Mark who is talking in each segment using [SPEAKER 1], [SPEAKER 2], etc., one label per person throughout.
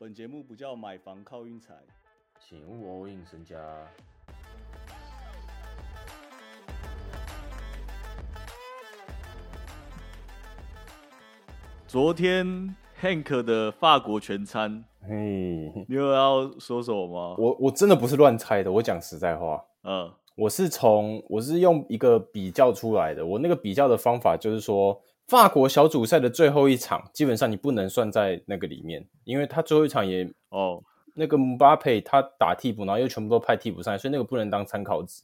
[SPEAKER 1] 本节目不叫买房靠运财，
[SPEAKER 2] 请勿 all in 身家。
[SPEAKER 1] 昨天 Hank 的法国全餐，
[SPEAKER 2] 嘿，
[SPEAKER 1] 你有要说什么吗？
[SPEAKER 2] 我我真的不是乱猜的，我讲实在话，
[SPEAKER 1] 嗯
[SPEAKER 2] 我是从我是用一个比较出来的。我那个比较的方法就是说，法国小组赛的最后一场，基本上你不能算在那个里面，因为他最后一场也
[SPEAKER 1] 哦，
[SPEAKER 2] 那个姆巴佩他打替补，然后又全部都派替补上来，所以那个不能当参考值。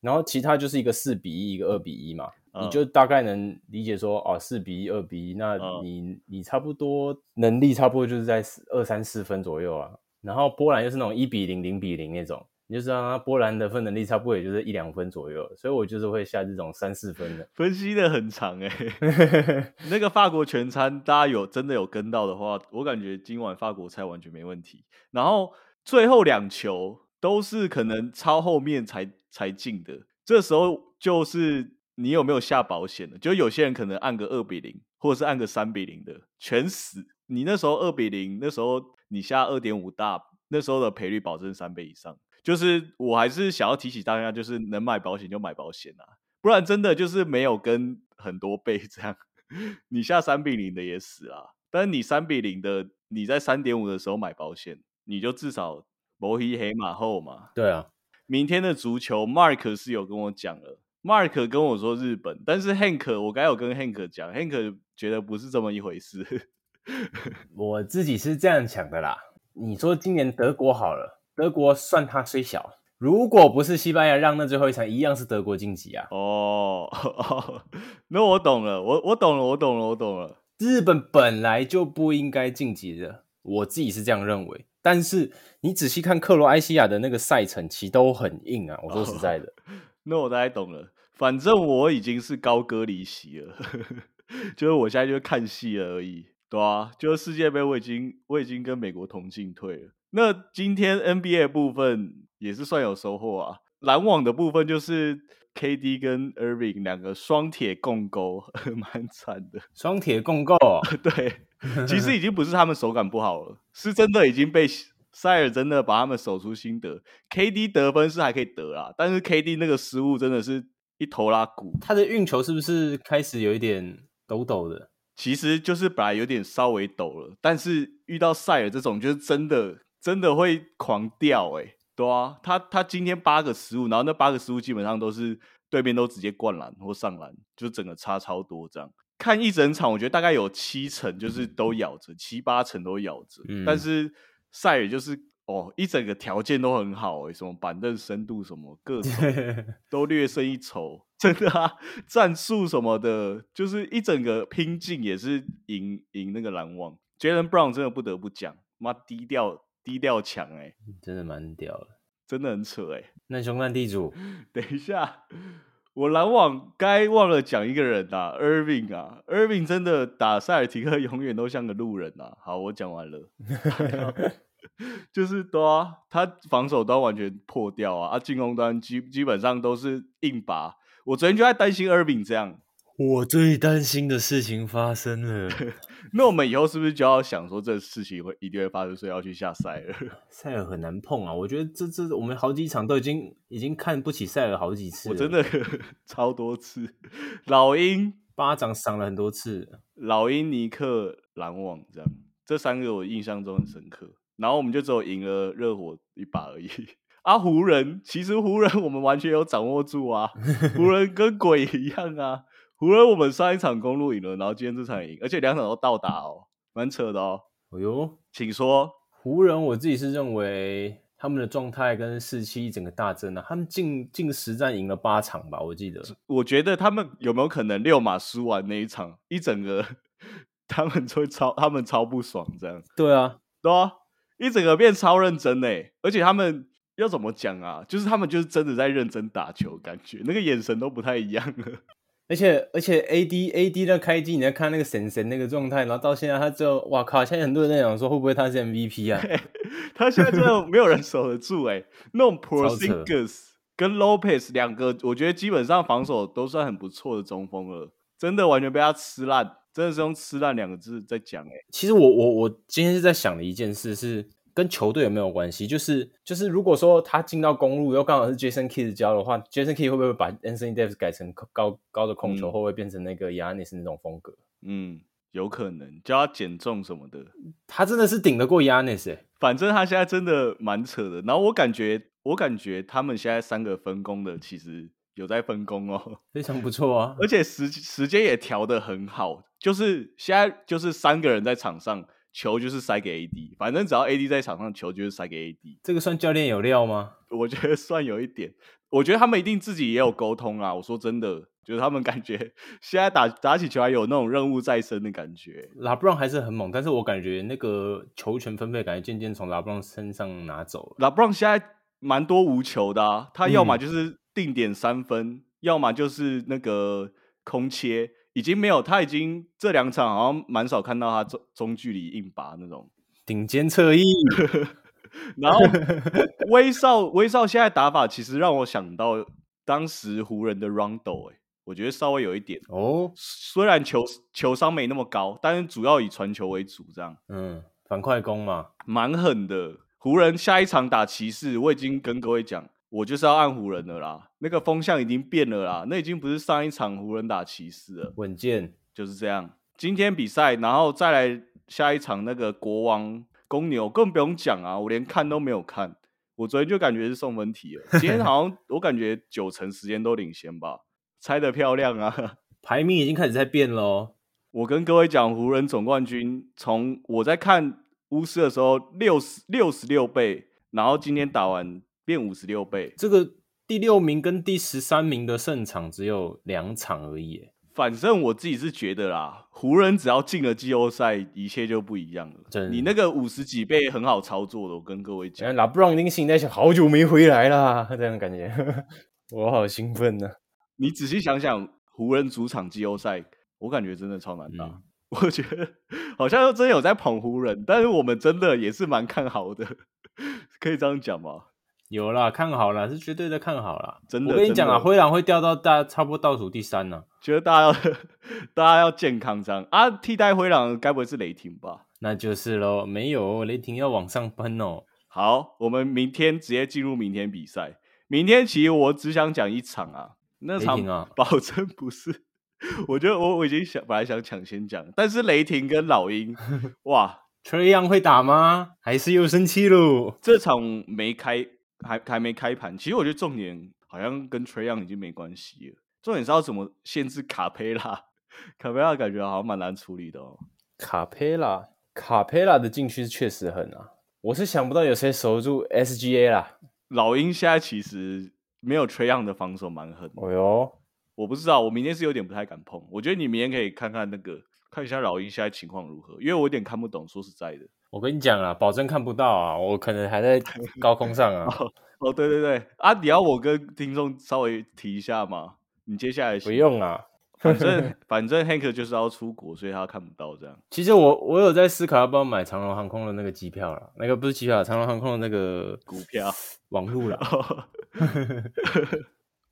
[SPEAKER 2] 然后其他就是一个四比一，一个二比一嘛，
[SPEAKER 1] 嗯
[SPEAKER 2] 你就大概能理解说，哦，四比一，二比一，那
[SPEAKER 1] 嗯
[SPEAKER 2] 你你差不多能力差不多就是在四二三四分左右啊。然后波兰又是那种一比零、零比零那种，你就知道他波兰得分能力差不多也就是一两分左右，所以我就是会下这种三四分的。
[SPEAKER 1] 分析的很长哎、那个法国全餐，大家有真的有跟到的话，我感觉今晚法国菜完全没问题。然后最后两球都是可能超后面才才进的，这时候就是你有没有下保险的？就有些人可能按个二比零，或者是按个三比零的，全死。你那时候二比零，那时候你下二点五大，那时候的赔率保证三倍以上。就是我还是想要提醒大家，就是能买保险就买保险啊，不然真的就是没有跟很多倍这样，你下三比零的也死啦。但是你三比零的，你在三点五的时候买保险，你就至少摩黑黑马后嘛。
[SPEAKER 2] 对啊，
[SPEAKER 1] 明天的足球，Mark 是有跟我讲了，Mark 跟我说日本，但是 Hank 我刚有跟 Hank 讲，Hank 觉得不是这么一回事。
[SPEAKER 2] 我自己是这样想的啦。你说今年德国好了，德国算它虽小，如果不是西班牙让那最后一场，一样是德国晋级啊。
[SPEAKER 1] 哦，那我懂了，我我懂了，我懂了，我懂了。
[SPEAKER 2] 日本本来就不应该晋级的，我自己是这样认为。但是你仔细看克罗埃西亚的那个赛程，其实都很硬啊。我说实在的，
[SPEAKER 1] 那我大概懂了。反正我已经是高歌离席了，就是我现在就是看戏了而已，对啊，就是世界杯我已经我已经跟美国同进退了。那今天 NBA 部分也是算有收获啊。篮网的部分就是 KD 跟 Irving 两个双铁共勾，蛮惨的。
[SPEAKER 2] 双铁共构，
[SPEAKER 1] 对，其实已 经不是他们手感不好了，是真的已经被塞尔真的把他们守出心得。KD 得分是还可以得啦，但是 KD 那个失误真的是一头拉骨，
[SPEAKER 2] 他的运球是不是开始有一点抖抖的？
[SPEAKER 1] 其实就是本来有点稍微抖了，但是遇到塞尔这种就是真的真的会狂掉哎、对啊，他他今天八个失误，然后那八个失误基本上都是对面都直接灌篮或上篮，就整个差超多这样。看一整场，我觉得大概有七成就是都咬着，七八成都咬着，
[SPEAKER 2] 嗯
[SPEAKER 1] 但是塞尔就是哦，一整个条件都很好诶、什么板凳深度什么各种 都略胜一筹，真的啊，战术什么的，就是一整个拼劲也是赢赢那个篮网。Jalen Brown 真的不得不讲，妈低调低调强哎，
[SPEAKER 2] 真的蛮屌的。
[SPEAKER 1] 真的很扯哎。
[SPEAKER 2] 难兄难地主，
[SPEAKER 1] 等一下，我篮网该忘了讲一个人啊，Irving 啊，Irving 真的打塞尔提克永远都像个路人啊。好，我讲完了，就是对啊，他防守端完全破掉啊，啊，进攻端基基本上都是硬拔。我昨天就在担心 Irving 这样，
[SPEAKER 2] 我最担心的事情发生了。
[SPEAKER 1] 那我们以后是不是就要想说这事情会一定会发生，所以要去下塞尔？
[SPEAKER 2] 塞尔很难碰啊，我觉得这这我们好几场都已经已经看不起塞尔好几次了，
[SPEAKER 1] 我真的 超多次，老鹰、
[SPEAKER 2] 巴掌赏了很多次。
[SPEAKER 1] 老鹰、尼克、篮网这样，这三个我印象中很深刻。然后我们就只有赢了热火一把而已。啊，湖人其实湖人我们完全有掌握住啊，湖人跟鬼一样啊。湖人我们上一场公路赢了，然后今天这场也赢，而且两场都到达哦，蛮扯的哦。
[SPEAKER 2] 哎呦，
[SPEAKER 1] 请说，
[SPEAKER 2] 湖人我自己是认为他们的状态跟士气一整个大增啊，他们近近实战赢了八场吧，我记得。
[SPEAKER 1] 我觉得他们有没有可能六马输完那一场，一整个 他们会超，他们超不爽这样。
[SPEAKER 2] 对啊，
[SPEAKER 1] 对啊，一整个变超认真哎，而且他们要怎么讲啊？就是他们就是真的在认真打球，感觉那个眼神都不太一样了。
[SPEAKER 2] 而且而且 A D A D 的开机，你在看那个神神那个状态，然后到现在他就哇靠！现在很多人在讲说会不会他是 M V P 啊？
[SPEAKER 1] 他现在真的没有人守得住哎，那种
[SPEAKER 2] 超扯
[SPEAKER 1] Porzingis 跟 Lopez 两个，我觉得基本上防守都算很不错的中锋了，真的完全被他吃烂。真的是用吃烂两个字在讲哎。
[SPEAKER 2] 其实我我我今天是在想的一件事是跟球队有没有关系？就是就是如果说他进到公路又刚好是 Jason Kidd 教的话，Jason Kidd 会不会把 Anthony Davis 改成高高的控球，会不会变成那个 Yanis 那种风格？
[SPEAKER 1] 嗯，有可能叫他减重什么的。
[SPEAKER 2] 他真的是顶得过 Yanis 哎，
[SPEAKER 1] 反正他现在真的蛮扯的。然后我感觉我感觉他们现在三个分工的其实。有在分工哦，
[SPEAKER 2] 非常不错啊，
[SPEAKER 1] 而且时时间也调的很好，就是现在就是三个人在场上，球就是塞给 AD，反正只要 AD 在场上，球就是塞给 AD。
[SPEAKER 2] 这个算教练有料吗？
[SPEAKER 1] 我觉得算有一点，我觉得他们一定自己也有沟通啊。我说真的，就是他们感觉 现在打打起球来有那种任务在身的感觉。
[SPEAKER 2] 拉布朗还是很猛，但是我感觉那个球权分配感觉渐渐从拉布朗身上拿走了。
[SPEAKER 1] 拉布朗现在蛮多无球的啊，他要么就是。定点三分，要么就是那个空切，已经没有，他已经这两场好像蛮少看到他中中距离硬拔那种
[SPEAKER 2] 顶尖侧翼。
[SPEAKER 1] 然后威少威少现在打法其实让我想到当时湖人的 Rondo，哎，我觉得稍微有一点哦，虽然球球商没那么高，但是主要以传球为主，这样，
[SPEAKER 2] 嗯，反快攻嘛，
[SPEAKER 1] 蛮狠的。湖人下一场打骑士，我已经跟各位讲。我就是要按湖人的啦，那个风向已经变了啦，那已经不是上一场湖人打骑士了，
[SPEAKER 2] 稳健
[SPEAKER 1] 就是这样。今天比赛，然后再来下一场那个国王公牛，更不用讲啊，我连看都没有看，我昨天就感觉是送分题了。今天好像我感觉九成时间都领先吧，猜的漂亮啊，
[SPEAKER 2] 排名已经开始在变喽。
[SPEAKER 1] 我跟各位讲，湖人总冠军从我在看巫师的时候六十六十六倍，然后今天打完。变五十六倍，
[SPEAKER 2] 这个第六名跟第十三名的胜场只有两场而已。
[SPEAKER 1] 反正我自己是觉得啦，湖人只要进了季后赛，一切就不一样了。你那个五十几倍很好操作的，我跟各位讲。
[SPEAKER 2] 拉布朗已经心在想，好久没回来啦，这样感觉，我好兴奋呢。
[SPEAKER 1] 你仔细想想，湖人主场季后赛，我感觉真的超难打。我觉得好像真有在捧湖人，但是我们真的也是蛮看好的，可以这样讲吗？
[SPEAKER 2] 有啦，看好了，是绝对的看好了。
[SPEAKER 1] 真的，
[SPEAKER 2] 我跟你讲啊，灰狼会掉到大差不多倒数第三呢。
[SPEAKER 1] 觉得大家要 大家要健康这样啊，替代灰狼该不会是雷霆吧？
[SPEAKER 2] 那就是喽，没有雷霆要往上喷哦。
[SPEAKER 1] 好，我们明天直接进入明天比赛。明天其实我只想讲一场啊，那场啊，保证不是。我觉得我我已经想本来想抢先讲，但是雷霆跟老鹰，哇
[SPEAKER 2] ，Trey Young 会打吗？还是又生气喽？
[SPEAKER 1] 这场没开。还还没开盘，其实我觉得重点好像跟 Trey Young 已经没关系了，重点是要怎么限制卡佩拉。卡佩拉感觉好像蛮难处理的哦。
[SPEAKER 2] 卡佩拉，卡佩拉的禁区确实很啊，我是想不到有谁守住 SGA 啦。
[SPEAKER 1] 老鹰现在其实没有 Trey Young 的防守蛮狠。
[SPEAKER 2] 哦哟，
[SPEAKER 1] 我不知道，我明天是有点不太敢碰。我觉得你明天可以看看那个，看一下老鹰现在情况如何，因为我有点看不懂。说实在的。
[SPEAKER 2] 我跟你讲啊，保证看不到啊，我可能还在 高空上啊。
[SPEAKER 1] 哦，对对对，啊，你要我跟听众稍微提一下吗？你接下来
[SPEAKER 2] 不用啊，
[SPEAKER 1] 反正 反正 Hank 就是要出国，所以他看不到这样。
[SPEAKER 2] 其实我我有在思考要不要买长龙航空的那个机票了，那个不是机票，长龙航空的那个
[SPEAKER 1] 股票
[SPEAKER 2] 网路了。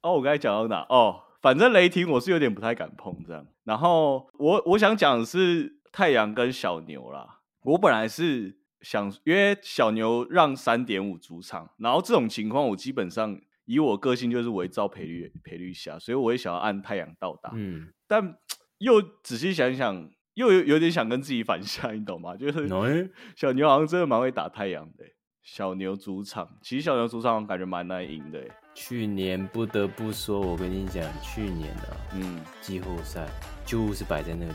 [SPEAKER 1] 哦，我刚才讲到哪？哦，反正雷霆我是有点不太敢碰这样。然后我我想讲的是太阳跟小牛啦。我本来是想约小牛让三点五主场，然后这种情况我基本上以我个性就是围照赔率赔率下，所以我也想要按太阳到达。嗯，但 又仔细想想，又有有点想跟自己反向，你懂吗？就是小牛好像真的蛮会打太阳的。小牛主场，其实小牛主场感觉蛮难赢的。
[SPEAKER 2] 去年不得不说，我跟你讲，去年的嗯季后赛就是摆在那里，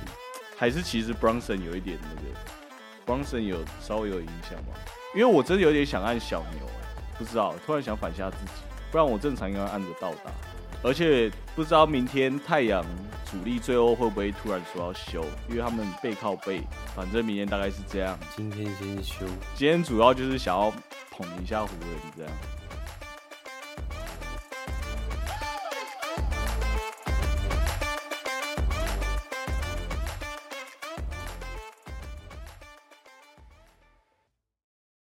[SPEAKER 1] 还是其实 Bronson 有一点那个。Bronson 有稍微有影响吗？因为我真的有点想按小牛，不知道，突然想反下自己，不然我正常应该按着到达。而且不知道明天太阳主力最后会不会突然说要休，因为他们背靠背，反正明天大概是这样。
[SPEAKER 2] 今天先休。
[SPEAKER 1] 今天主要就是想要捧一下湖人这样。